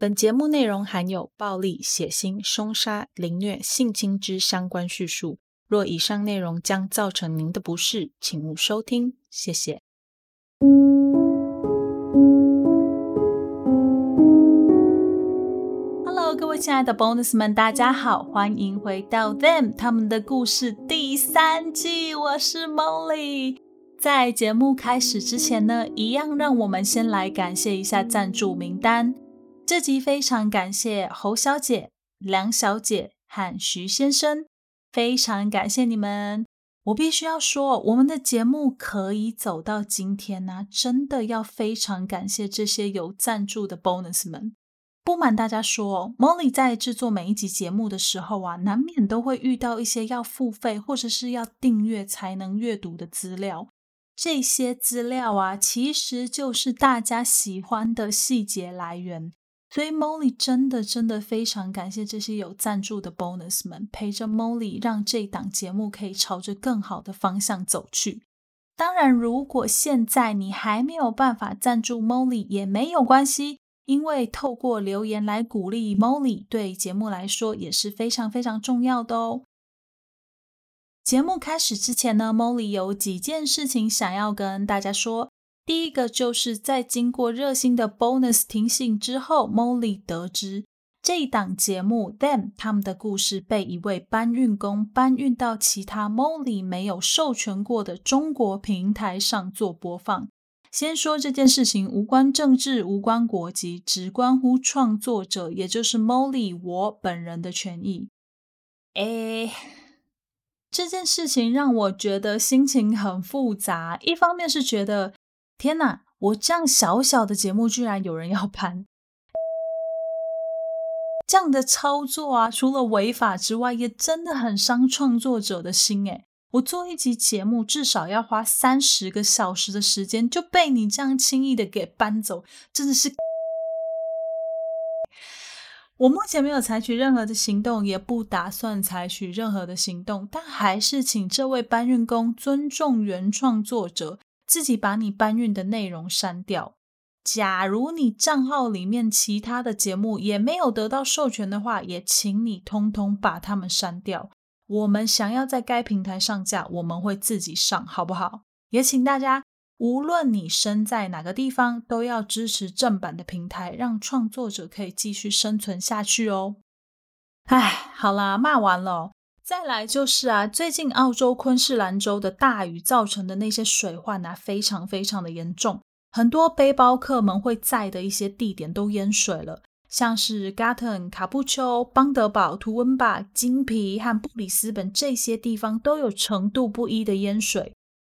本节目内容含有暴力、血腥、凶杀、凌虐、性侵之相关叙述。若以上内容将造成您的不适，请勿收听。谢谢。Hello，各位亲爱的 Bonus 们，大家好，欢迎回到 Them 他们的故事第三季。我是 Molly。在节目开始之前呢，一样让我们先来感谢一下赞助名单。这集非常感谢侯小姐、梁小姐和徐先生，非常感谢你们。我必须要说，我们的节目可以走到今天呢、真的要非常感谢这些有赞助的 bonus 们。不瞒大家说，Molly 在制作每一集节目的时候啊，难免都会遇到一些要付费或者是要订阅才能阅读的资料。这些资料啊，其实就是大家喜欢的细节来源。所以，Molly 真的真的非常感谢这些有赞助的 bonus 们，陪着 Molly，让这档节目可以朝着更好的方向走去。当然，如果现在你还没有办法赞助 Molly，也没有关系，因为透过留言来鼓励 Molly，对节目来说也是非常非常重要的哦。节目开始之前呢，Molly 有几件事情想要跟大家说。第一个就是在经过热心的 bonus 提醒之后，Molly 得知这一档节目 Them 他们的故事被一位搬运工搬运到其他 Molly 没有授权过的中国平台上做播放。先说这件事情无关政治，无关国籍，只关乎创作者，也就是 Molly 我本人的权益。诶，这件事情让我觉得心情很复杂，一方面是觉得。天哪！我这样小小的节目，居然有人要搬，这样的操作啊，除了违法之外，也真的很伤创作者的心诶。我做一集节目，至少要花三十个小时的时间，就被你这样轻易的给搬走，真的是。我目前没有采取任何的行动，也不打算采取任何的行动，但还是请这位搬运工尊重原创作者。自己把你搬运的内容删掉。假如你账号里面其他的节目也没有得到授权的话，也请你通通把它们删掉。我们想要在该平台上架，我们会自己上，好不好？也请大家，无论你身在哪个地方，都要支持正版的平台，让创作者可以继续生存下去哦。唉，好啦，骂完了。再来就是啊，最近澳洲昆士兰州的大雨造成的那些水患啊，非常非常的严重，很多背包客们会在的一些地点都淹水了，像是 Gatton、卡布丘、邦德堡、图温巴、金皮和布里斯本这些地方都有程度不一的淹水，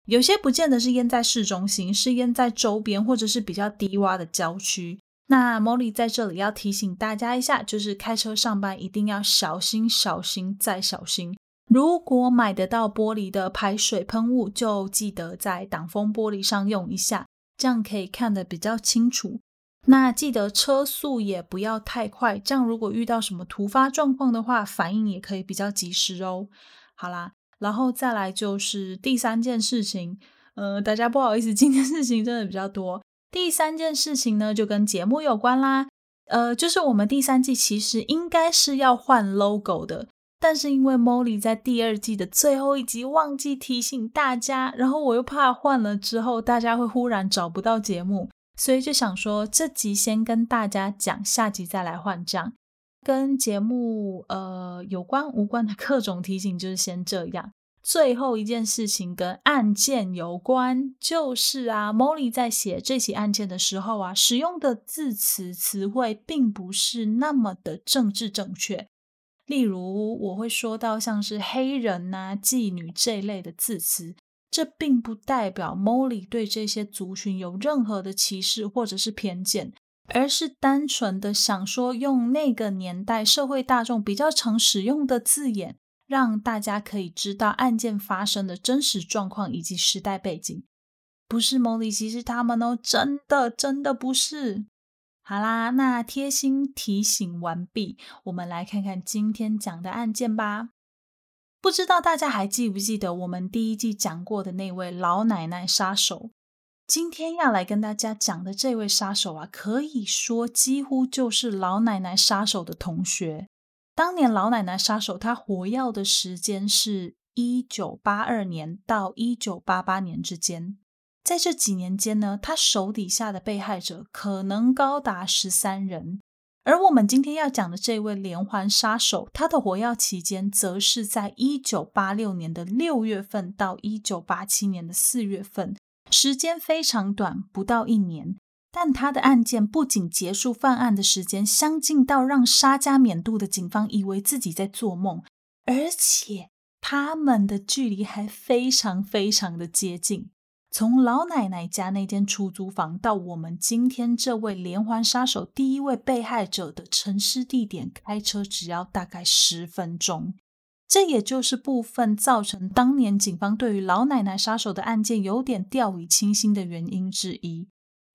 有些不见得是淹在市中心，是淹在周边或者是比较低洼的郊区。那 Molly 在这里要提醒大家一下，就是开车上班一定要小心、小心再小心。如果买得到玻璃的排水喷雾，就记得在挡风玻璃上用一下，这样可以看得比较清楚。那记得车速也不要太快，这样如果遇到什么突发状况的话，反应也可以比较及时哦。好啦，然后再来就是第三件事情，呃，大家不好意思，今天事情真的比较多。第三件事情呢，就跟节目有关啦。呃，就是我们第三季其实应该是要换 logo 的，但是因为 Molly 在第二季的最后一集忘记提醒大家，然后我又怕换了之后大家会忽然找不到节目，所以就想说这集先跟大家讲，下集再来换这样。跟节目呃有关无关的各种提醒，就是先这样。最后一件事情跟案件有关，就是啊，Molly 在写这起案件的时候啊，使用的字词词汇并不是那么的政治正确。例如，我会说到像是黑人呐、妓女这类的字词，这并不代表 Molly 对这些族群有任何的歧视或者是偏见，而是单纯的想说用那个年代社会大众比较常使用的字眼。让大家可以知道案件发生的真实状况以及时代背景，不是蒙里奇，是他们哦，真的真的不是。好啦，那贴心提醒完毕，我们来看看今天讲的案件吧。不知道大家还记不记得我们第一季讲过的那位老奶奶杀手？今天要来跟大家讲的这位杀手啊，可以说几乎就是老奶奶杀手的同学。当年老奶奶杀手他活跃的时间是一九八二年到一九八八年之间，在这几年间呢，他手底下的被害者可能高达十三人。而我们今天要讲的这位连环杀手，他的活跃期间则是在一九八六年的六月份到一九八七年的四月份。时间非常短，不到一年，但他的案件不仅结束犯案的时间相近到让沙加缅度的警方以为自己在做梦，而且他们的距离还非常非常的接近。从老奶奶家那间出租房到我们今天这位连环杀手第一位被害者的沉尸地点，开车只要大概十分钟。这也就是部分造成当年警方对于老奶奶杀手的案件有点掉以轻心的原因之一，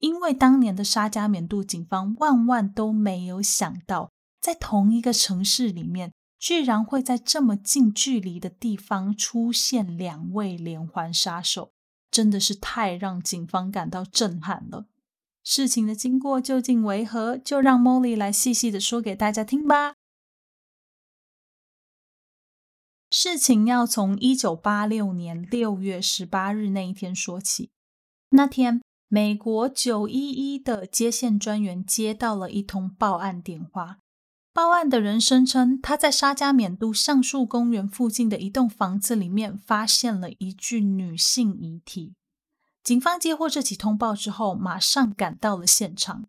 因为当年的沙加缅度警方万万都没有想到，在同一个城市里面，居然会在这么近距离的地方出现两位连环杀手，真的是太让警方感到震撼了。事情的经过究竟为何？就让 Molly 来细细的说给大家听吧。事情要从一九八六年六月十八日那一天说起。那天，美国九一一的接线专员接到了一通报案电话。报案的人声称，他在沙加缅度橡树公园附近的一栋房子里面发现了一具女性遗体。警方接获这起通报之后，马上赶到了现场。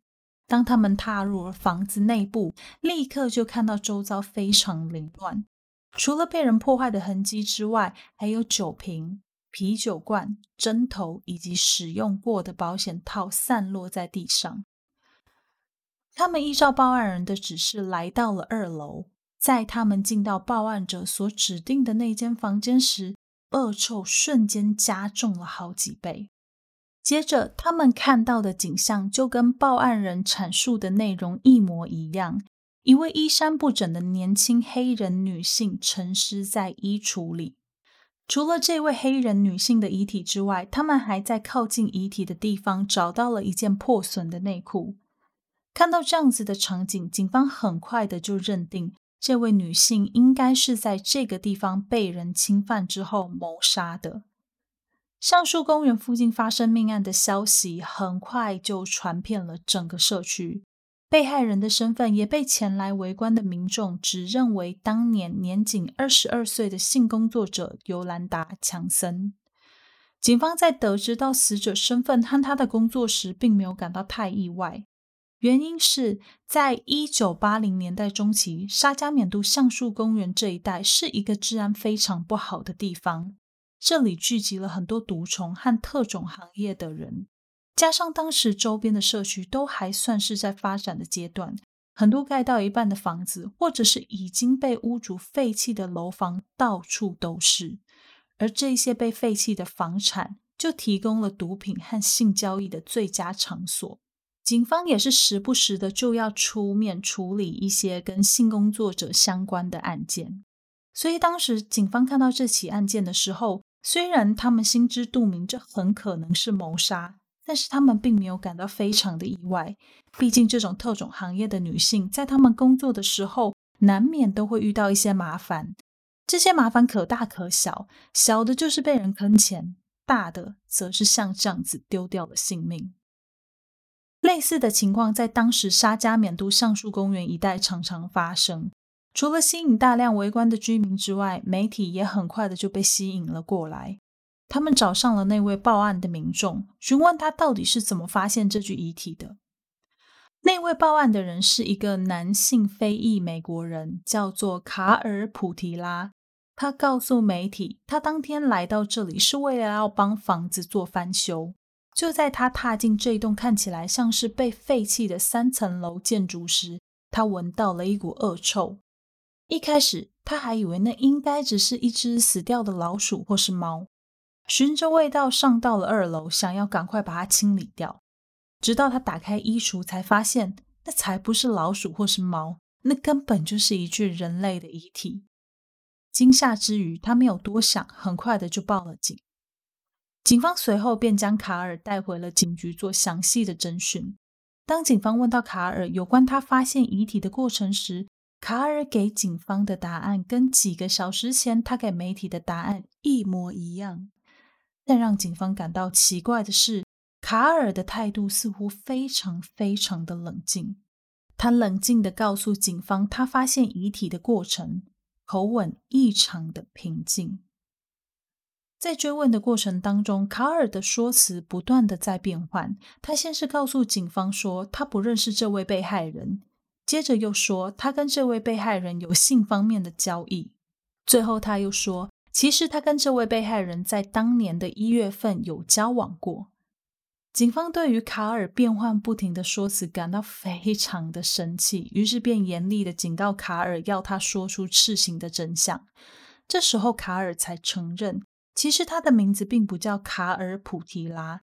当他们踏入了房子内部，立刻就看到周遭非常凌乱。除了被人破坏的痕迹之外，还有酒瓶、啤酒罐、针头以及使用过的保险套散落在地上。他们依照报案人的指示来到了二楼，在他们进到报案者所指定的那间房间时，恶臭瞬间加重了好几倍。接着，他们看到的景象就跟报案人阐述的内容一模一样。一位衣衫不整的年轻黑人女性沉尸在衣橱里。除了这位黑人女性的遗体之外，他们还在靠近遗体的地方找到了一件破损的内裤。看到这样子的场景，警方很快的就认定这位女性应该是在这个地方被人侵犯之后谋杀的。橡树公园附近发生命案的消息很快就传遍了整个社区。被害人的身份也被前来围观的民众指认为当年年仅二十二岁的性工作者尤兰达·强森。警方在得知到死者身份和他的工作时，并没有感到太意外，原因是在一九八零年代中期，沙加缅度橡树公园这一带是一个治安非常不好的地方，这里聚集了很多毒虫和特种行业的人。加上当时周边的社区都还算是在发展的阶段，很多盖到一半的房子，或者是已经被屋主废弃的楼房到处都是，而这些被废弃的房产就提供了毒品和性交易的最佳场所。警方也是时不时的就要出面处理一些跟性工作者相关的案件，所以当时警方看到这起案件的时候，虽然他们心知肚明这很可能是谋杀。但是他们并没有感到非常的意外，毕竟这种特种行业的女性在他们工作的时候，难免都会遇到一些麻烦。这些麻烦可大可小，小的就是被人坑钱，大的则是像这样子丢掉了性命。类似的情况在当时沙加缅度橡树公园一带常常发生。除了吸引大量围观的居民之外，媒体也很快的就被吸引了过来。他们找上了那位报案的民众，询问他到底是怎么发现这具遗体的。那位报案的人是一个男性非裔美国人，叫做卡尔普提拉。他告诉媒体，他当天来到这里是为了要帮房子做翻修。就在他踏进这栋看起来像是被废弃的三层楼建筑时，他闻到了一股恶臭。一开始他还以为那应该只是一只死掉的老鼠或是猫。循着味道上到了二楼，想要赶快把它清理掉。直到他打开衣橱，才发现那才不是老鼠或是猫，那根本就是一具人类的遗体。惊吓之余，他没有多想，很快的就报了警。警方随后便将卡尔带回了警局做详细的侦讯。当警方问到卡尔有关他发现遗体的过程时，卡尔给警方的答案跟几个小时前他给媒体的答案一模一样。但让警方感到奇怪的是，卡尔的态度似乎非常非常的冷静。他冷静地告诉警方他发现遗体的过程，口吻异常的平静。在追问的过程当中，卡尔的说辞不断的在变换。他先是告诉警方说他不认识这位被害人，接着又说他跟这位被害人有性方面的交易，最后他又说其实他跟这位被害人在当年的一月份有交往过。警方对于卡尔变换不停的说辞感到非常的生气，于是便严厉的警告卡尔，要他说出事情的真相。这时候卡尔才承认。其实他的名字并不叫卡尔普提拉，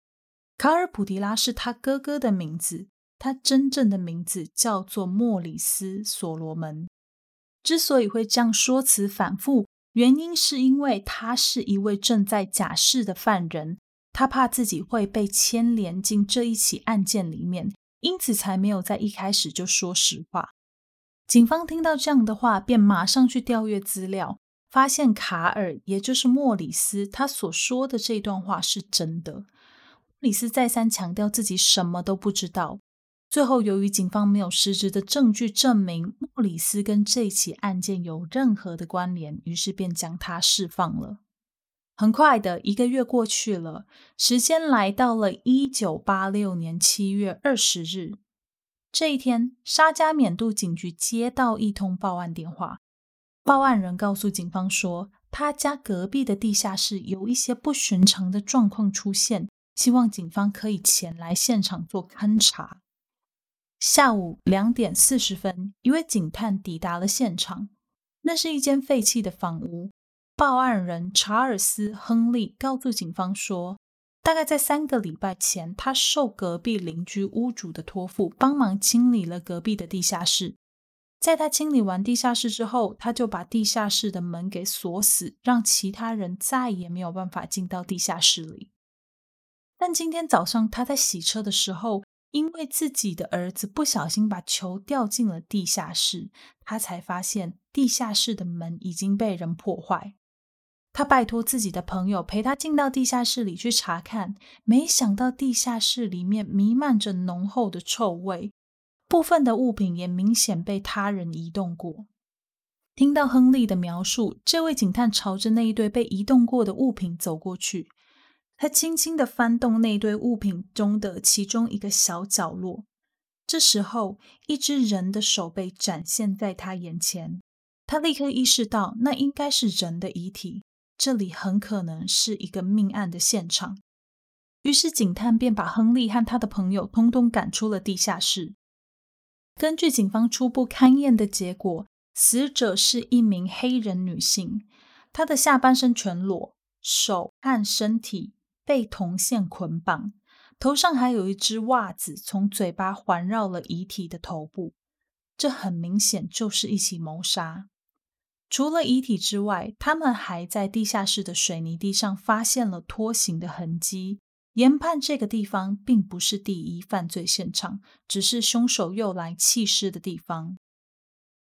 卡尔普提拉是他哥哥的名字，他真正的名字叫做莫里斯所罗门。之所以会这样说辞反复，原因是因为他是一位正在假释的犯人，他怕自己会被牵连进这一起案件里面，因此才没有在一开始就说实话。警方听到这样的话，便马上去调阅资料。发现卡尔，也就是莫里斯，他所说的这段话是真的。莫里斯再三强调自己什么都不知道。最后，由于警方没有实质的证据证明莫里斯跟这起案件有任何的关联，于是便将他释放了。很快的一个月过去了，时间来到了一九八六年七月二十日。这一天，沙加缅度警局接到一通报案电话。报案人告诉警方说，他家隔壁的地下室有一些不寻常的状况出现，希望警方可以前来现场做勘查。下午两点四十分，一位警探抵达了现场，那是一间废弃的房屋。报案人查尔斯·亨利告诉警方说，大概在三个礼拜前，他受隔壁邻居屋主的托付，帮忙清理了隔壁的地下室。在他清理完地下室之后，他就把地下室的门给锁死，让其他人再也没有办法进到地下室里。但今天早上他在洗车的时候，因为自己的儿子不小心把球掉进了地下室，他才发现地下室的门已经被人破坏。他拜托自己的朋友陪他进到地下室里去查看，没想到地下室里面弥漫着浓厚的臭味。部分的物品也明显被他人移动过。听到亨利的描述，这位警探朝着那一堆被移动过的物品走过去。他轻轻地翻动那堆物品中的其中一个小角落。这时候，一只人的手被展现在他眼前。他立刻意识到，那应该是人的遗体。这里很可能是一个命案的现场。于是，警探便把亨利和他的朋友通通赶出了地下室。根据警方初步勘验的结果，死者是一名黑人女性，她的下半身全裸，手和身体被铜线捆绑，头上还有一只袜子从嘴巴环绕了遗体的头部。这很明显就是一起谋杀。除了遗体之外，他们还在地下室的水泥地上发现了拖行的痕迹。研判这个地方并不是第一犯罪现场，只是凶手用来弃尸的地方。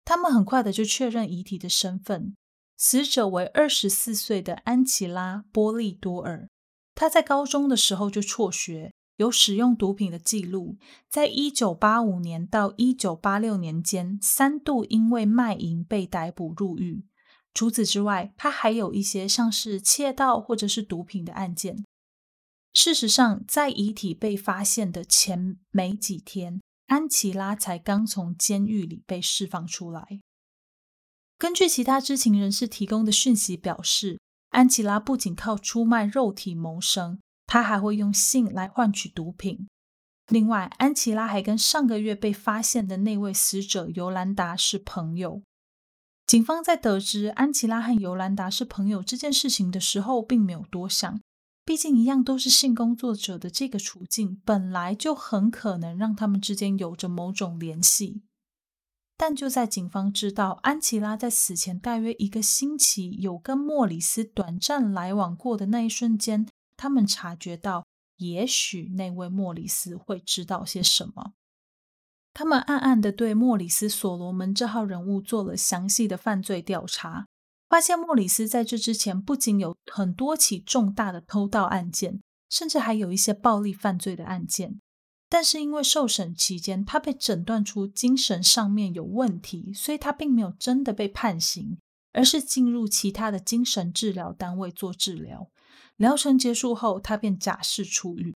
他们很快的就确认遗体的身份，死者为二十四岁的安琪拉·波利多尔。他在高中的时候就辍学，有使用毒品的记录，在一九八五年到一九八六年间三度因为卖淫被逮捕入狱。除此之外，他还有一些像是窃盗或者是毒品的案件。事实上，在遗体被发现的前没几天，安琪拉才刚从监狱里被释放出来。根据其他知情人士提供的讯息表示，安琪拉不仅靠出卖肉体谋生，她还会用性来换取毒品。另外，安琪拉还跟上个月被发现的那位死者尤兰达是朋友。警方在得知安琪拉和尤兰达是朋友这件事情的时候，并没有多想。毕竟，一样都是性工作者的这个处境，本来就很可能让他们之间有着某种联系。但就在警方知道安琪拉在死前大约一个星期有跟莫里斯短暂来往过的那一瞬间，他们察觉到，也许那位莫里斯会知道些什么。他们暗暗地对莫里斯·所罗门这号人物做了详细的犯罪调查，发现莫里斯在这之前不仅有很多起重大的偷盗案件，甚至还有一些暴力犯罪的案件。但是因为受审期间他被诊断出精神上面有问题，所以他并没有真的被判刑，而是进入其他的精神治疗单位做治疗。疗程结束后，他便假释出狱。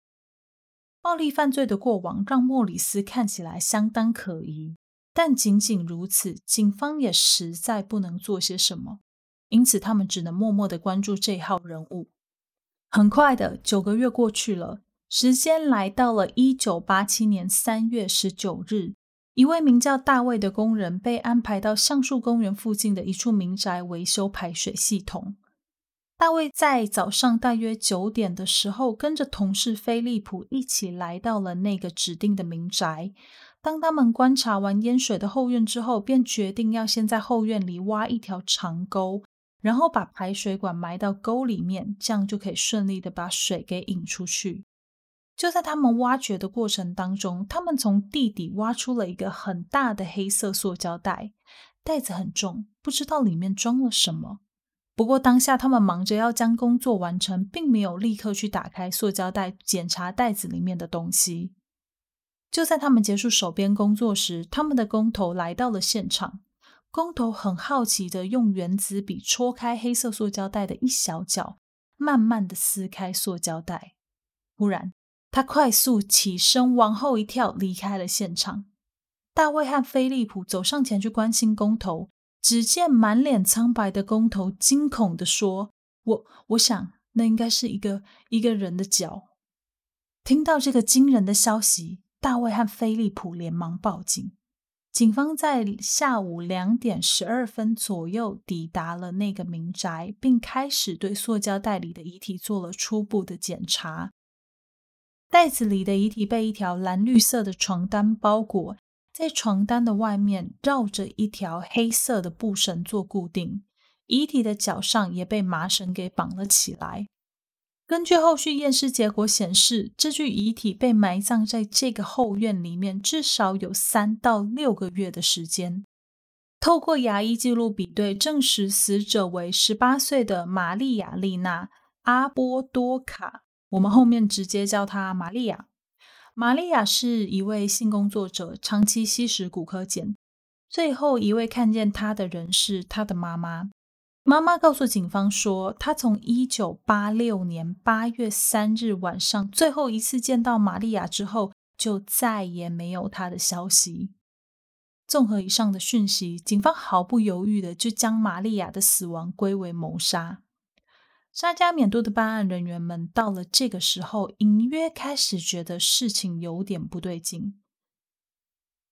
暴力犯罪的过往让莫里斯看起来相当可疑，但仅仅如此，警方也实在不能做些什么，因此他们只能默默的关注这号人物。很快的，九个月过去了，时间来到了一九八七年三月十九日，一位名叫大卫的工人被安排到橡树公园附近的一处民宅维修排水系统。大卫在早上大约九点的时候，跟着同事菲利普一起来到了那个指定的民宅。当他们观察完淹水的后院之后，便决定要先在后院里挖一条长沟，然后把排水管埋到沟里面，这样就可以顺利的把水给引出去。就在他们挖掘的过程当中，他们从地底挖出了一个很大的黑色塑胶袋，袋子很重，不知道里面装了什么。不过当下他们忙着要将工作完成，并没有立刻去打开塑胶袋检查袋子里面的东西。就在他们结束手边工作时，他们的工头来到了现场。工头很好奇的用原子笔戳开黑色塑胶袋的一小角，慢慢的撕开塑胶袋。忽然，他快速起身往后一跳，离开了现场。大卫和菲利普走上前去关心工头。只见满脸苍白的工头惊恐地说：“我我想那应该是一个一个人的脚。”听到这个惊人的消息，大卫和菲利普连忙报警。警方在下午两点十二分左右抵达了那个民宅，并开始对塑胶袋里的遗体做了初步的检查。袋子里的遗体被一条蓝绿色的床单包裹。在床单的外面绕着一条黑色的布绳做固定，遗体的脚上也被麻绳给绑了起来。根据后续验尸结果显示，这具遗体被埋葬在这个后院里面至少有三到六个月的时间。透过牙医记录比对，证实死者为十八岁的玛丽亚丽娜·阿波多卡，我们后面直接叫她玛丽亚。玛利亚是一位性工作者，长期吸食骨科碱。最后一位看见她的人是她的妈妈。妈妈告诉警方说，她从一九八六年八月三日晚上最后一次见到玛利亚之后，就再也没有她的消息。综合以上的讯息，警方毫不犹豫的就将玛利亚的死亡归为谋杀。沙加缅度的办案人员们到了这个时候，隐约开始觉得事情有点不对劲。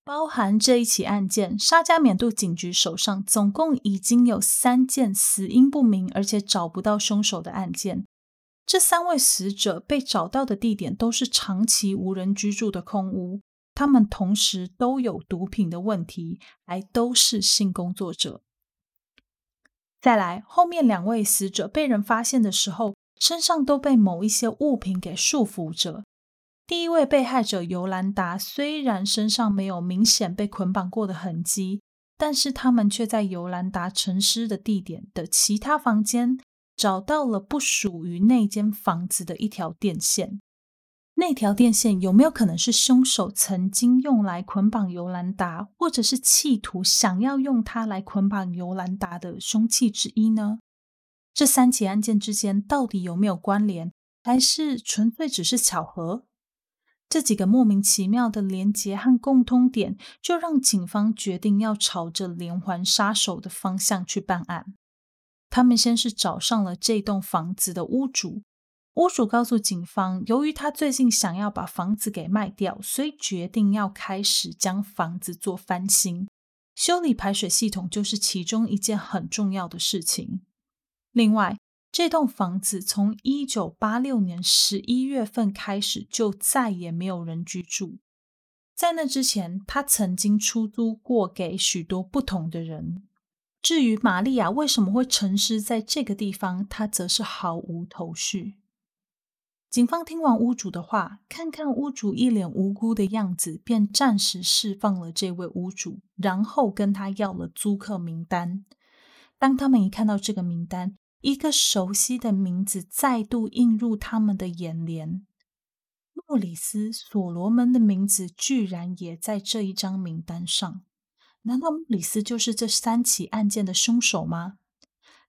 包含这一起案件，沙加缅度警局手上总共已经有三件死因不明，而且找不到凶手的案件。这三位死者被找到的地点都是长期无人居住的空屋，他们同时都有毒品的问题，还都是性工作者。再来，后面两位死者被人发现的时候，身上都被某一些物品给束缚着。第一位被害者尤兰达虽然身上没有明显被捆绑过的痕迹，但是他们却在尤兰达陈尸的地点的其他房间找到了不属于那间房子的一条电线。那条电线有没有可能是凶手曾经用来捆绑尤兰达，或者是企图想要用它来捆绑尤兰达的凶器之一呢？这三起案件之间到底有没有关联，还是纯粹只是巧合？这几个莫名其妙的连结和共通点，就让警方决定要朝着连环杀手的方向去办案。他们先是找上了这栋房子的屋主。屋主告诉警方，由于他最近想要把房子给卖掉，所以决定要开始将房子做翻新，修理排水系统就是其中一件很重要的事情。另外，这栋房子从一九八六年十一月份开始就再也没有人居住，在那之前，他曾经出租过给许多不同的人。至于玛利亚为什么会沉尸在这个地方，他则是毫无头绪。警方听完屋主的话，看看屋主一脸无辜的样子，便暂时释放了这位屋主，然后跟他要了租客名单。当他们一看到这个名单，一个熟悉的名字再度映入他们的眼帘。莫里斯·所罗门的名字居然也在这一张名单上。难道莫里斯就是这三起案件的凶手吗？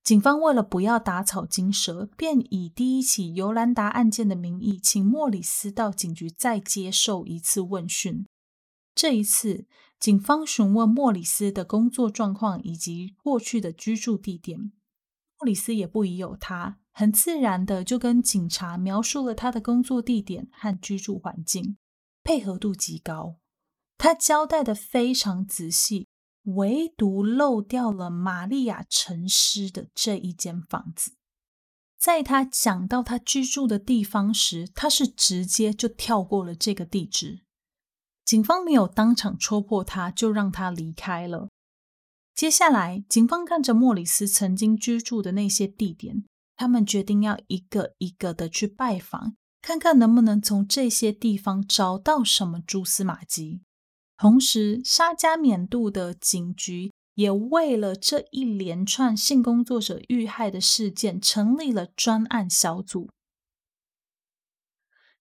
警方为了不要打草惊蛇，便以第一起尤兰达案件的名义，请莫里斯到警局再接受一次问讯。这一次，警方询问莫里斯的工作状况以及过去的居住地点。莫里斯也不疑有他，很自然的就跟警察描述了他的工作地点和居住环境，配合度极高。他交代的非常仔细，唯独漏掉了玛利亚沉尸的这一间房子。在他讲到他居住的地方时，他是直接就跳过了这个地址。警方没有当场戳破他，就让他离开了。接下来，警方看着莫里斯曾经居住的那些地点，他们决定要一个一个的去拜访，看看能不能从这些地方找到什么蛛丝马迹。同时，沙加缅度的警局也为了这一连串性工作者遇害的事件，成立了专案小组。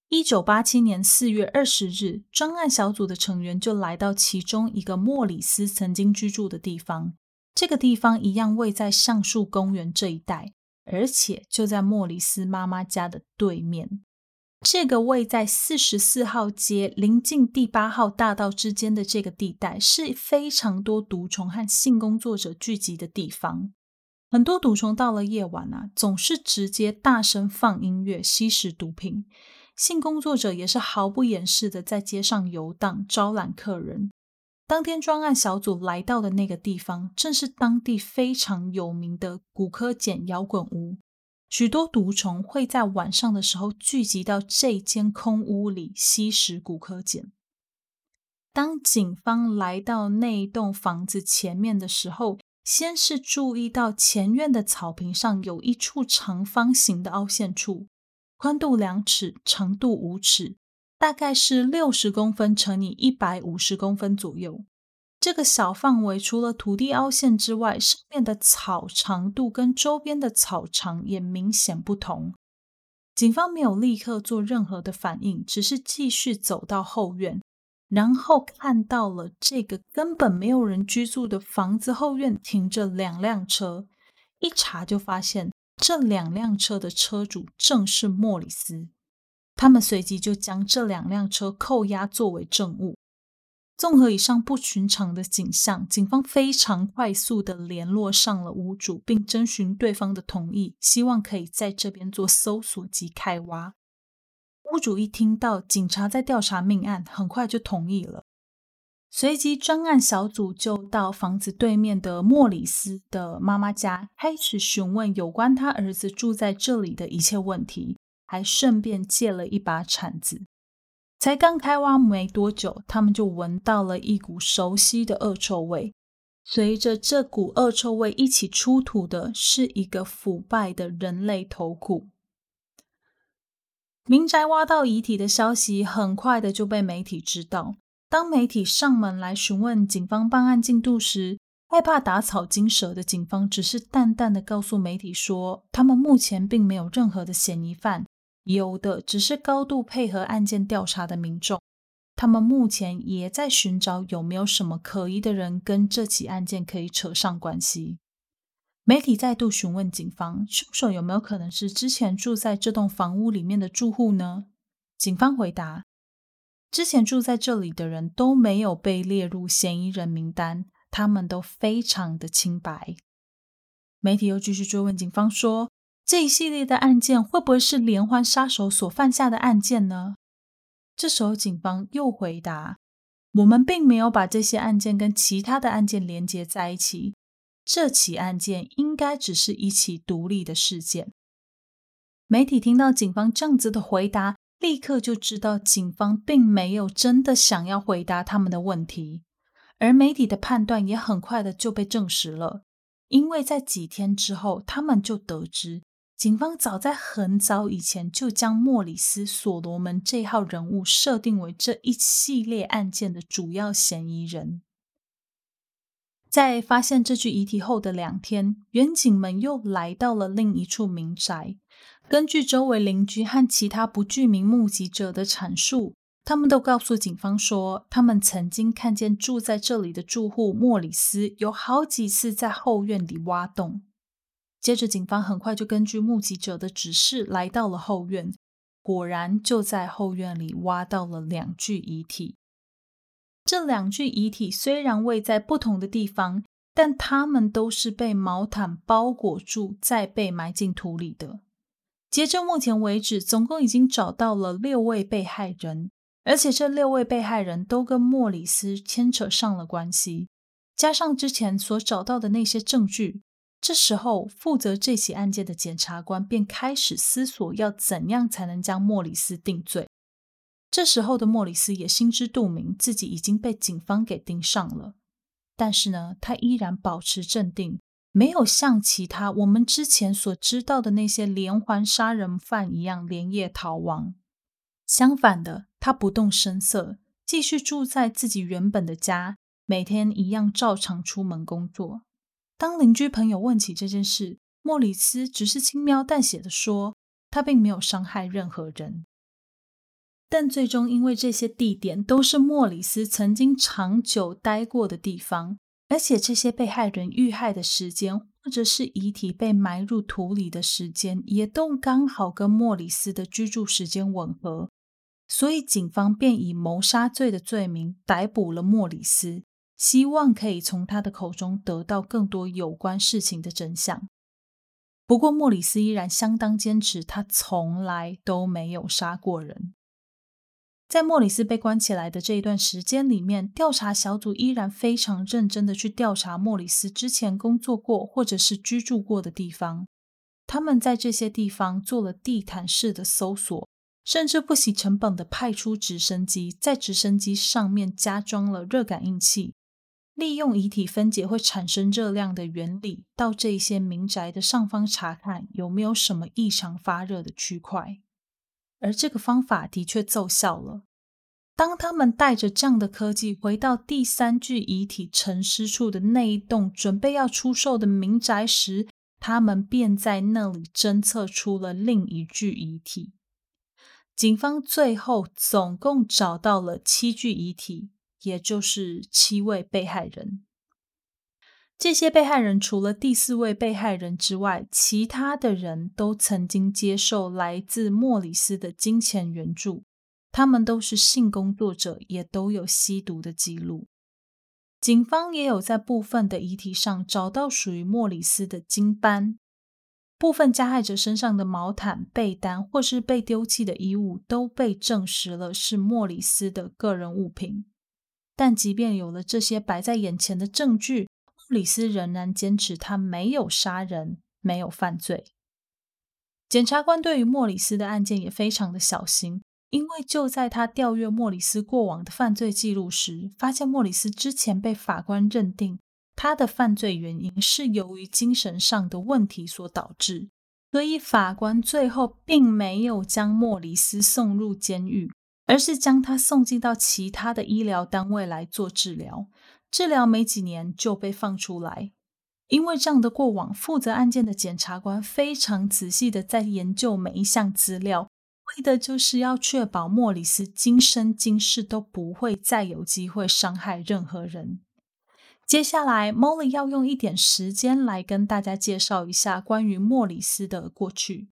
一九八七年四月二十日，专案小组的成员就来到其中一个莫里斯曾经居住的地方。这个地方一样位在橡树公园这一带，而且就在莫里斯妈妈家的对面。这个位在四十四号街临近第八号大道之间的这个地带，是非常多毒虫和性工作者聚集的地方。很多毒虫到了夜晚啊，总是直接大声放音乐，吸食毒品。性工作者也是毫不掩饰的在街上游荡，招揽客人。当天专案小组来到的那个地方，正是当地非常有名的古柯碱摇滚屋。许多毒虫会在晚上的时候聚集到这间空屋里吸食骨科碱。当警方来到那栋房子前面的时候，先是注意到前院的草坪上有一处长方形的凹陷处。宽度两尺，长度五尺，大概是六十公分乘以一百五十公分左右。这个小范围除了土地凹陷之外，上面的草长度跟周边的草长也明显不同。警方没有立刻做任何的反应，只是继续走到后院，然后看到了这个根本没有人居住的房子后院停着两辆车，一查就发现。这两辆车的车主正是莫里斯，他们随即就将这两辆车扣押作为证物。综合以上不寻常的景象，警方非常快速地联络上了屋主，并征询对方的同意，希望可以在这边做搜索及开挖。屋主一听到警察在调查命案，很快就同意了。随即，专案小组就到房子对面的莫里斯的妈妈家，开始询问有关他儿子住在这里的一切问题，还顺便借了一把铲子。才刚开挖没多久，他们就闻到了一股熟悉的恶臭味。随着这股恶臭味一起出土的，是一个腐败的人类头骨。民宅挖到遗体的消息，很快的就被媒体知道。当媒体上门来询问警方办案进度时，害怕打草惊蛇的警方只是淡淡的告诉媒体说，他们目前并没有任何的嫌疑犯，有的只是高度配合案件调查的民众。他们目前也在寻找有没有什么可疑的人跟这起案件可以扯上关系。媒体再度询问警方，凶手有没有可能是之前住在这栋房屋里面的住户呢？警方回答。之前住在这里的人都没有被列入嫌疑人名单，他们都非常的清白。媒体又继续追问警方说：“这一系列的案件会不会是连环杀手所犯下的案件呢？”这时候警方又回答：“我们并没有把这些案件跟其他的案件连接在一起，这起案件应该只是一起独立的事件。”媒体听到警方这样子的回答。立刻就知道警方并没有真的想要回答他们的问题，而媒体的判断也很快的就被证实了，因为在几天之后，他们就得知警方早在很早以前就将莫里斯·所罗门这号人物设定为这一系列案件的主要嫌疑人。在发现这具遗体后的两天，员警们又来到了另一处民宅。根据周围邻居和其他不具名目击者的阐述，他们都告诉警方说，他们曾经看见住在这里的住户莫里斯有好几次在后院里挖洞。接着，警方很快就根据目击者的指示来到了后院，果然就在后院里挖到了两具遗体。这两具遗体虽然位在不同的地方，但他们都是被毛毯包裹住，再被埋进土里的。截至目前为止，总共已经找到了六位被害人，而且这六位被害人都跟莫里斯牵扯上了关系，加上之前所找到的那些证据。这时候，负责这起案件的检察官便开始思索要怎样才能将莫里斯定罪。这时候的莫里斯也心知肚明，自己已经被警方给盯上了。但是呢，他依然保持镇定，没有像其他我们之前所知道的那些连环杀人犯一样连夜逃亡。相反的，他不动声色，继续住在自己原本的家，每天一样照常出门工作。当邻居朋友问起这件事，莫里斯只是轻描淡写的说，他并没有伤害任何人。但最终，因为这些地点都是莫里斯曾经长久待过的地方，而且这些被害人遇害的时间，或者是遗体被埋入土里的时间，也都刚好跟莫里斯的居住时间吻合，所以警方便以谋杀罪的罪名逮捕了莫里斯。希望可以从他的口中得到更多有关事情的真相。不过，莫里斯依然相当坚持，他从来都没有杀过人。在莫里斯被关起来的这一段时间里面，调查小组依然非常认真的去调查莫里斯之前工作过或者是居住过的地方。他们在这些地方做了地毯式的搜索，甚至不惜成本的派出直升机，在直升机上面加装了热感应器。利用遗体分解会产生热量的原理，到这些民宅的上方查看有没有什么异常发热的区块，而这个方法的确奏效了。当他们带着这样的科技回到第三具遗体陈尸处的那一栋准备要出售的民宅时，他们便在那里侦测出了另一具遗体。警方最后总共找到了七具遗体。也就是七位被害人。这些被害人除了第四位被害人之外，其他的人都曾经接受来自莫里斯的金钱援助。他们都是性工作者，也都有吸毒的记录。警方也有在部分的遗体上找到属于莫里斯的精斑。部分加害者身上的毛毯、被单或是被丢弃的衣物，都被证实了是莫里斯的个人物品。但即便有了这些摆在眼前的证据，莫里斯仍然坚持他没有杀人，没有犯罪。检察官对于莫里斯的案件也非常的小心，因为就在他调阅莫里斯过往的犯罪记录时，发现莫里斯之前被法官认定他的犯罪原因是由于精神上的问题所导致，所以法官最后并没有将莫里斯送入监狱。而是将他送进到其他的医疗单位来做治疗，治疗没几年就被放出来。因为这样的过往，负责案件的检察官非常仔细的在研究每一项资料，为的就是要确保莫里斯今生今世都不会再有机会伤害任何人。接下来，Molly 要用一点时间来跟大家介绍一下关于莫里斯的过去。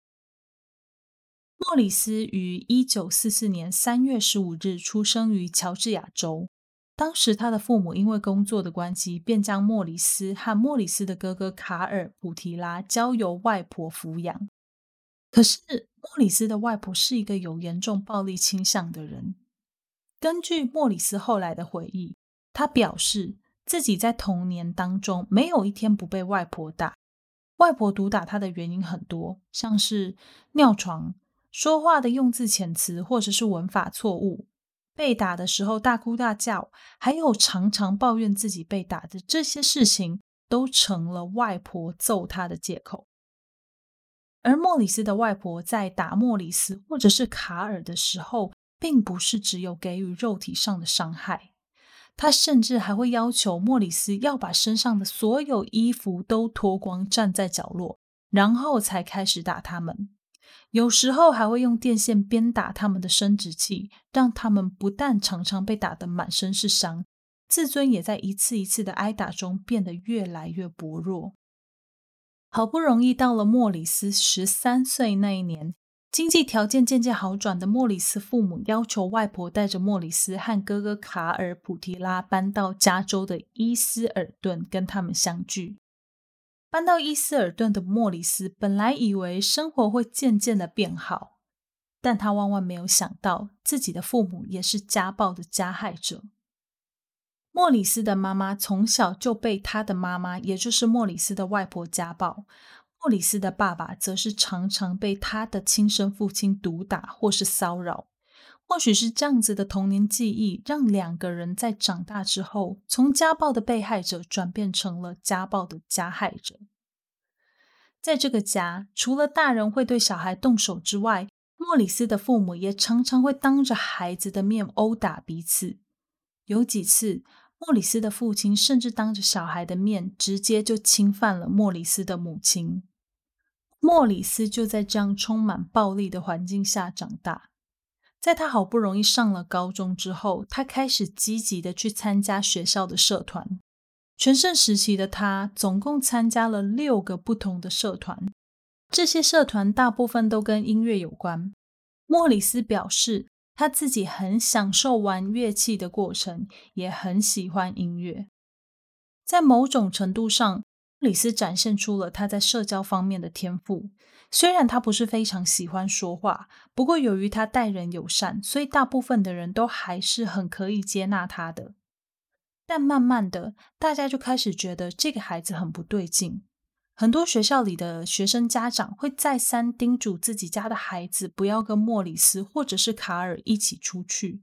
莫里斯于一九四四年三月十五日出生于乔治亚州。当时他的父母因为工作的关系，便将莫里斯和莫里斯的哥哥卡尔·普提拉交由外婆抚养。可是莫里斯的外婆是一个有严重暴力倾向的人。根据莫里斯后来的回忆，他表示自己在童年当中没有一天不被外婆打。外婆毒打他的原因很多，像是尿床。说话的用字遣词，或者是文法错误，被打的时候大哭大叫，还有常常抱怨自己被打的这些事情，都成了外婆揍他的借口。而莫里斯的外婆在打莫里斯或者是卡尔的时候，并不是只有给予肉体上的伤害，她甚至还会要求莫里斯要把身上的所有衣服都脱光，站在角落，然后才开始打他们。有时候还会用电线鞭打他们的生殖器，让他们不但常常被打得满身是伤，自尊也在一次一次的挨打中变得越来越薄弱。好不容易到了莫里斯十三岁那一年，经济条件渐渐好转的莫里斯父母要求外婆带着莫里斯和哥哥卡尔普提拉搬到加州的伊斯尔顿跟他们相聚。搬到伊斯尔顿的莫里斯本来以为生活会渐渐的变好，但他万万没有想到自己的父母也是家暴的加害者。莫里斯的妈妈从小就被他的妈妈，也就是莫里斯的外婆家暴。莫里斯的爸爸则是常常被他的亲生父亲毒打或是骚扰。或许是这样子的童年记忆，让两个人在长大之后，从家暴的被害者转变成了家暴的加害者。在这个家，除了大人会对小孩动手之外，莫里斯的父母也常常会当着孩子的面殴打彼此。有几次，莫里斯的父亲甚至当着小孩的面，直接就侵犯了莫里斯的母亲。莫里斯就在这样充满暴力的环境下长大。在他好不容易上了高中之后，他开始积极的去参加学校的社团。全盛时期的他，总共参加了六个不同的社团。这些社团大部分都跟音乐有关。莫里斯表示，他自己很享受玩乐器的过程，也很喜欢音乐。在某种程度上，莫里斯展现出了他在社交方面的天赋。虽然他不是非常喜欢说话，不过由于他待人友善，所以大部分的人都还是很可以接纳他的。但慢慢的，大家就开始觉得这个孩子很不对劲。很多学校里的学生家长会再三叮嘱自己家的孩子不要跟莫里斯或者是卡尔一起出去，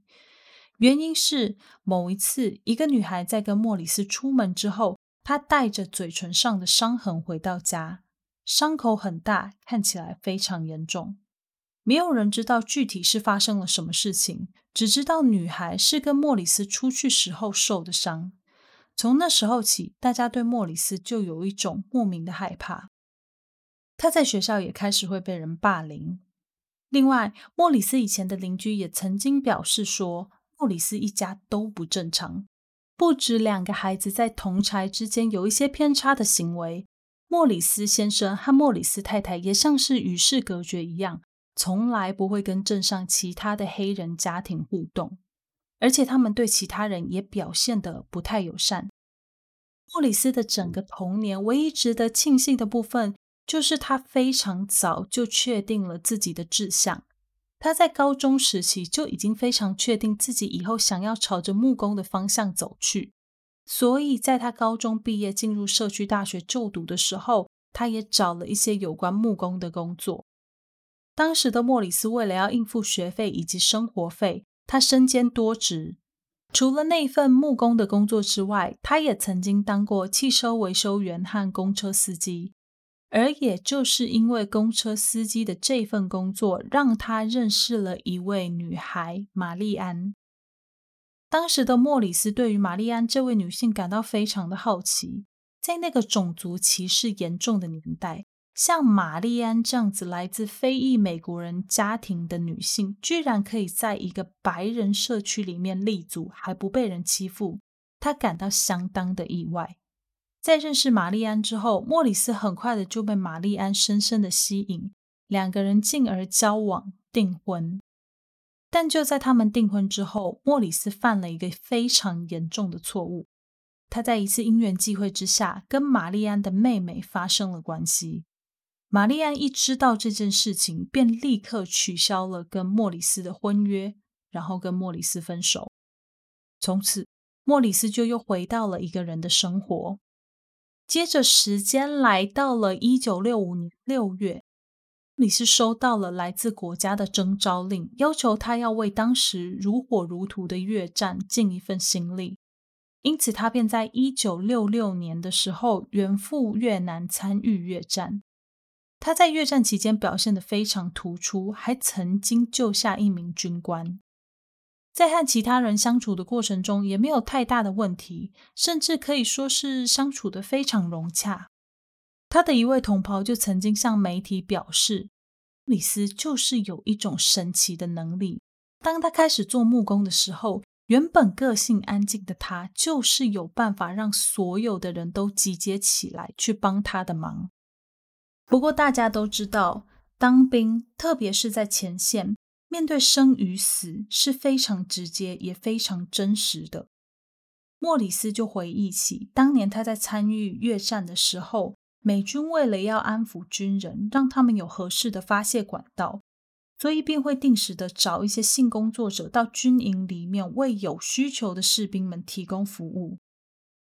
原因是某一次，一个女孩在跟莫里斯出门之后，她带着嘴唇上的伤痕回到家，伤口很大，看起来非常严重。没有人知道具体是发生了什么事情，只知道女孩是跟莫里斯出去时候受的伤。从那时候起，大家对莫里斯就有一种莫名的害怕。他在学校也开始会被人霸凌。另外，莫里斯以前的邻居也曾经表示说，莫里斯一家都不正常，不止两个孩子在同侪之间有一些偏差的行为，莫里斯先生和莫里斯太太也像是与世隔绝一样，从来不会跟镇上其他的黑人家庭互动。而且他们对其他人也表现得不太友善。莫里斯的整个童年，唯一值得庆幸的部分，就是他非常早就确定了自己的志向。他在高中时期就已经非常确定自己以后想要朝着木工的方向走去。所以在他高中毕业进入社区大学就读的时候，他也找了一些有关木工的工作。当时的莫里斯为了要应付学费以及生活费，他身兼多职，除了那份木工的工作之外，他也曾经当过汽车维修员和公车司机。而也就是因为公车司机的这份工作，让他认识了一位女孩玛丽安。当时的莫里斯对于玛丽安这位女性感到非常的好奇，在那个种族歧视严重的年代。像玛丽安这样子来自非裔美国人家庭的女性，居然可以在一个白人社区里面立足，还不被人欺负，她感到相当的意外。在认识玛丽安之后，莫里斯很快的就被玛丽安深深的吸引，两个人进而交往订婚。但就在他们订婚之后，莫里斯犯了一个非常严重的错误，他在一次因缘际会之下，跟玛丽安的妹妹发生了关系。玛丽安一知道这件事情，便立刻取消了跟莫里斯的婚约，然后跟莫里斯分手。从此，莫里斯就又回到了一个人的生活。接着，时间来到了一九六五年六月，莫里斯收到了来自国家的征召令，要求他要为当时如火如荼的越战尽一份心力。因此，他便在一九六六年的时候远赴越南参与越战。他在越战期间表现得非常突出，还曾经救下一名军官。在和其他人相处的过程中，也没有太大的问题，甚至可以说是相处得非常融洽。他的一位同袍就曾经向媒体表示，莫里斯就是有一种神奇的能力。当他开始做木工的时候，原本个性安静的他，就是有办法让所有的人都集结起来去帮他的忙。不过大家都知道，当兵，特别是在前线，面对生与死是非常直接也非常真实的。莫里斯就回忆起当年他在参与越战的时候，美军为了要安抚军人，让他们有合适的发泄管道，所以便会定时的找一些性工作者到军营里面为有需求的士兵们提供服务。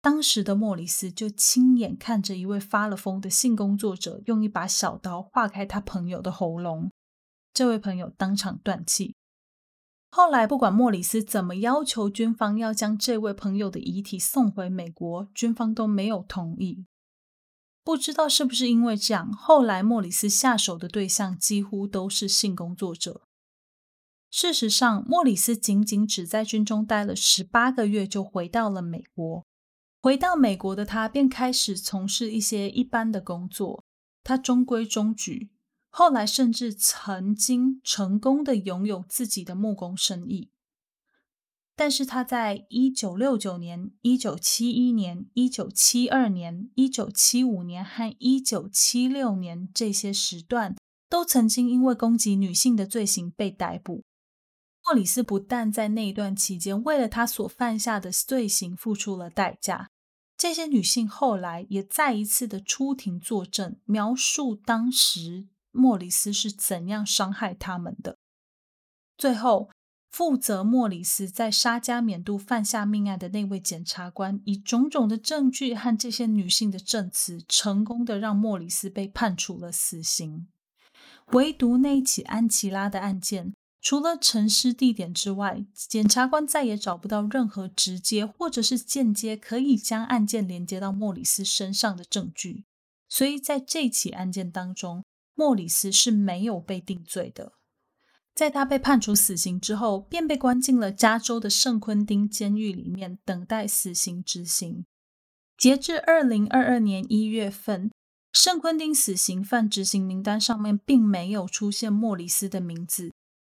当时的莫里斯就亲眼看着一位发了疯的性工作者用一把小刀划开他朋友的喉咙，这位朋友当场断气。后来，不管莫里斯怎么要求军方要将这位朋友的遗体送回美国，军方都没有同意。不知道是不是因为这样，后来莫里斯下手的对象几乎都是性工作者。事实上，莫里斯仅仅只在军中待了十八个月，就回到了美国。回到美国的他，便开始从事一些一般的工作。他中规中矩，后来甚至曾经成功的拥有自己的木工生意。但是他在一九六九年、一九七一年、一九七二年、一九七五年和一九七六年这些时段，都曾经因为攻击女性的罪行被逮捕。莫里斯不但在那一段期间为了他所犯下的罪行付出了代价。这些女性后来也再一次的出庭作证，描述当时莫里斯是怎样伤害他们的。最后，负责莫里斯在沙加缅度犯下命案的那位检察官，以种种的证据和这些女性的证词，成功的让莫里斯被判处了死刑。唯独那一起安琪拉的案件。除了陈尸地点之外，检察官再也找不到任何直接或者是间接可以将案件连接到莫里斯身上的证据，所以在这起案件当中，莫里斯是没有被定罪的。在他被判处死刑之后，便被关进了加州的圣昆丁监狱里面，等待死刑执行。截至二零二二年一月份，圣昆丁死刑犯执行名单上面并没有出现莫里斯的名字。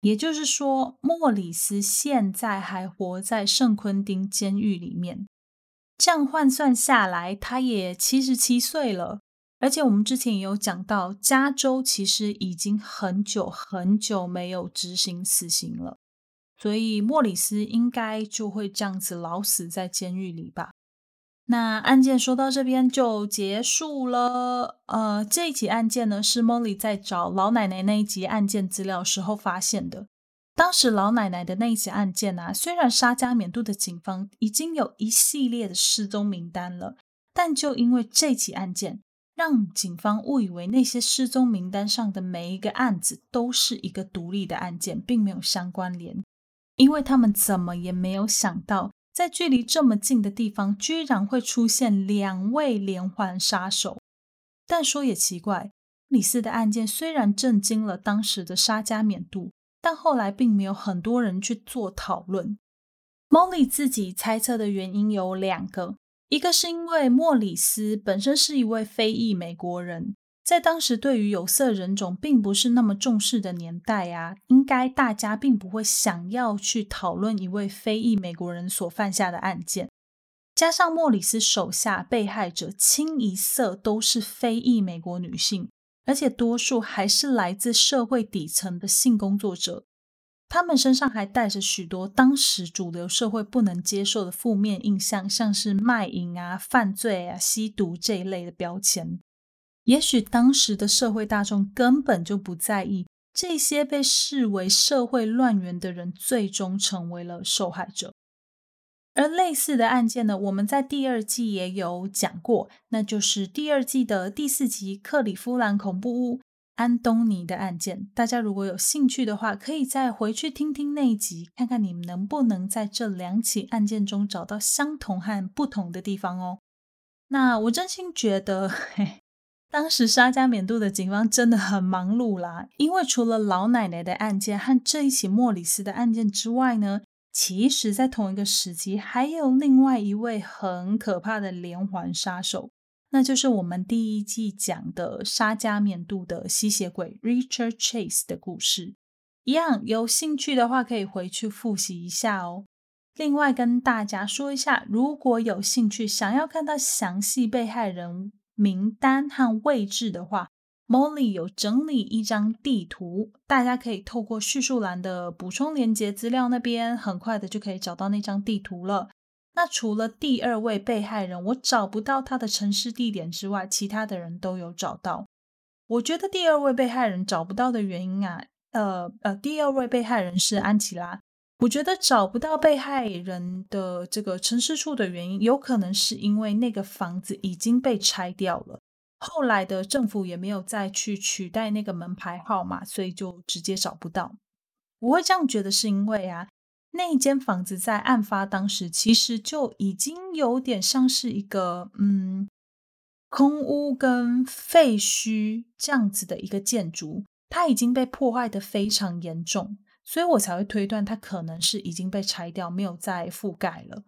也就是说，莫里斯现在还活在圣昆丁监狱里面。这样换算下来，他也七十七岁了。而且我们之前也有讲到，加州其实已经很久很久没有执行死刑了，所以莫里斯应该就会这样子老死在监狱里吧。那案件说到这边就结束了。呃，这一起案件呢，是 Molly 在找老奶奶那一集案件资料时候发现的。当时老奶奶的那一起案件啊，虽然沙加缅度的警方已经有一系列的失踪名单了，但就因为这起案件，让警方误以为那些失踪名单上的每一个案子都是一个独立的案件，并没有相关联。因为他们怎么也没有想到。在距离这么近的地方，居然会出现两位连环杀手。但说也奇怪，李斯的案件虽然震惊了当时的沙加缅度，但后来并没有很多人去做讨论。Molly 自己猜测的原因有两个，一个是因为莫里斯本身是一位非裔美国人。在当时，对于有色人种并不是那么重视的年代啊，应该大家并不会想要去讨论一位非裔美国人所犯下的案件。加上莫里斯手下被害者清一色都是非裔美国女性，而且多数还是来自社会底层的性工作者，他们身上还带着许多当时主流社会不能接受的负面印象，像是卖淫啊、犯罪啊、吸毒这一类的标签。也许当时的社会大众根本就不在意这些被视为社会乱源的人，最终成为了受害者。而类似的案件呢，我们在第二季也有讲过，那就是第二季的第四集《克里夫兰恐怖屋》安东尼的案件。大家如果有兴趣的话，可以再回去听听那一集，看看你们能不能在这两起案件中找到相同和不同的地方哦。那我真心觉得，嘿。当时沙加缅度的警方真的很忙碌啦，因为除了老奶奶的案件和这一起莫里斯的案件之外呢，其实在同一个时期还有另外一位很可怕的连环杀手，那就是我们第一季讲的沙加缅度的吸血鬼 Richard Chase 的故事。一样，有兴趣的话可以回去复习一下哦。另外跟大家说一下，如果有兴趣想要看到详细被害人名单和位置的话，Molly 有整理一张地图，大家可以透过叙述栏的补充连接资料那边，很快的就可以找到那张地图了。那除了第二位被害人，我找不到他的陈尸地点之外，其他的人都有找到。我觉得第二位被害人找不到的原因啊，呃呃，第二位被害人是安琪拉。我觉得找不到被害人的这个陈尸处的原因，有可能是因为那个房子已经被拆掉了，后来的政府也没有再去取代那个门牌号码，所以就直接找不到。我会这样觉得，是因为啊，那一间房子在案发当时其实就已经有点像是一个嗯空屋跟废墟这样子的一个建筑，它已经被破坏的非常严重。所以我才会推断，它可能是已经被拆掉，没有再覆盖了。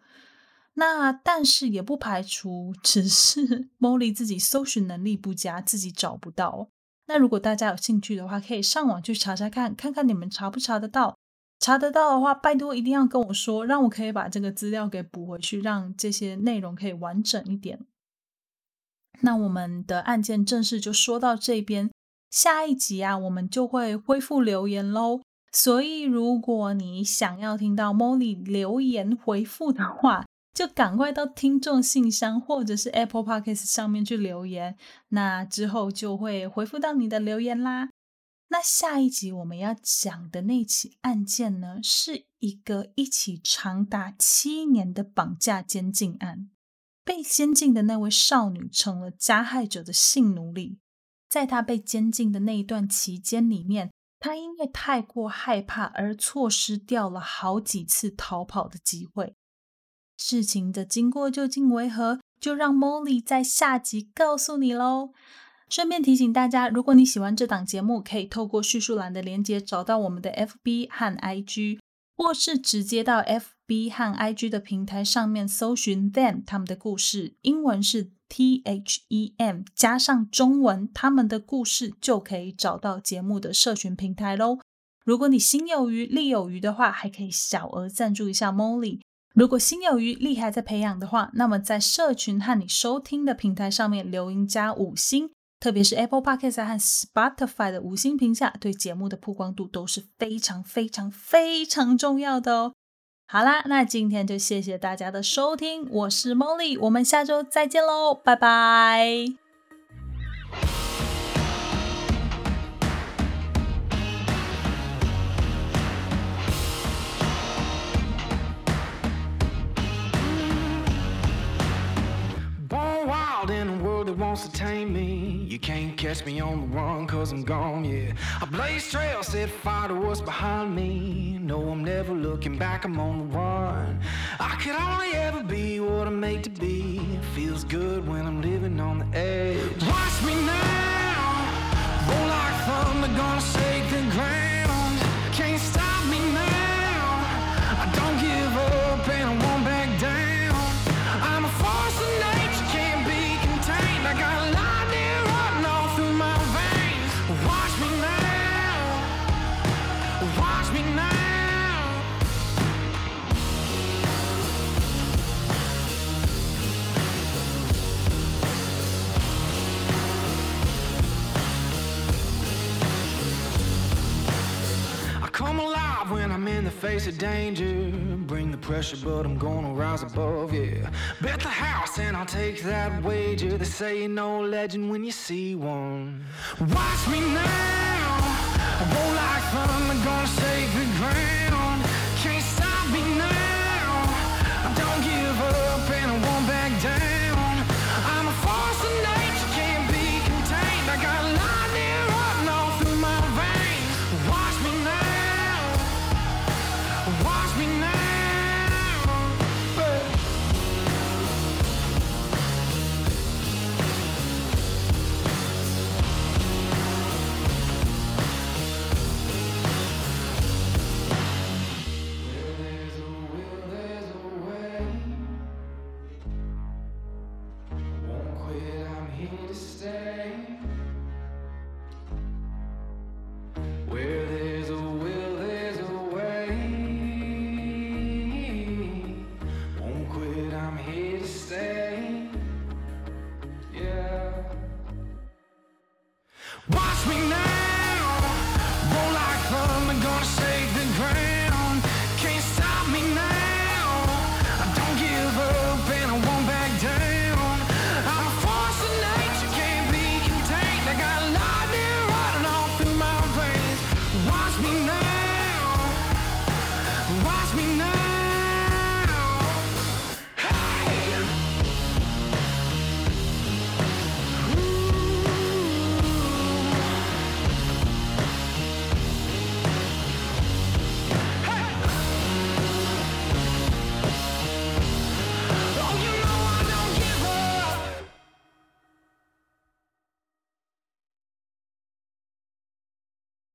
那但是也不排除只是 Molly 自己搜寻能力不佳，自己找不到。那如果大家有兴趣的话，可以上网去查查看，看看你们查不查得到。查得到的话，拜托一定要跟我说，让我可以把这个资料给补回去，让这些内容可以完整一点。那我们的案件正式就说到这边，下一集啊，我们就会恢复留言喽。所以，如果你想要听到 Molly 留言回复的话，就赶快到听众信箱或者是 Apple Podcast 上面去留言，那之后就会回复到你的留言啦。那下一集我们要讲的那起案件呢，是一个一起长达七年的绑架监禁案，被监禁的那位少女成了加害者的性奴隶，在她被监禁的那一段期间里面。她因为太过害怕而错失掉了好几次逃跑的机会。事情的经过究竟为何？就让 Molly 在下集告诉你喽。顺便提醒大家，如果你喜欢这档节目，可以透过叙述栏的连接找到我们的 FB 和 IG，或是直接到 FB 和 IG 的平台上面搜寻 Them 他们的故事，英文是。T H E M 加上中文，他们的故事就可以找到节目的社群平台喽。如果你心有余力有余的话，还可以小额赞助一下 Molly。如果心有余力还在培养的话，那么在社群和你收听的平台上面留言加五星，特别是 Apple Podcast 和 Spotify 的五星评价，对节目的曝光度都是非常非常非常重要的哦。好啦，那今天就谢谢大家的收听，我是 Molly，我们下周再见喽，拜拜。wants to tame me. You can't catch me on the run, cause I'm gone, yeah. I blaze trails, set fire to what's behind me. No, I'm never looking back, I'm on the run. I could only ever be what I'm made to be. Feels good when I'm living on the edge. Watch me now, roll like thunder, gonna shake. face of danger. Bring the pressure, but I'm gonna rise above, yeah. Bet the house and I'll take that wager. They say you know legend when you see one. Watch me now, roll like thunder, gonna shake the ground.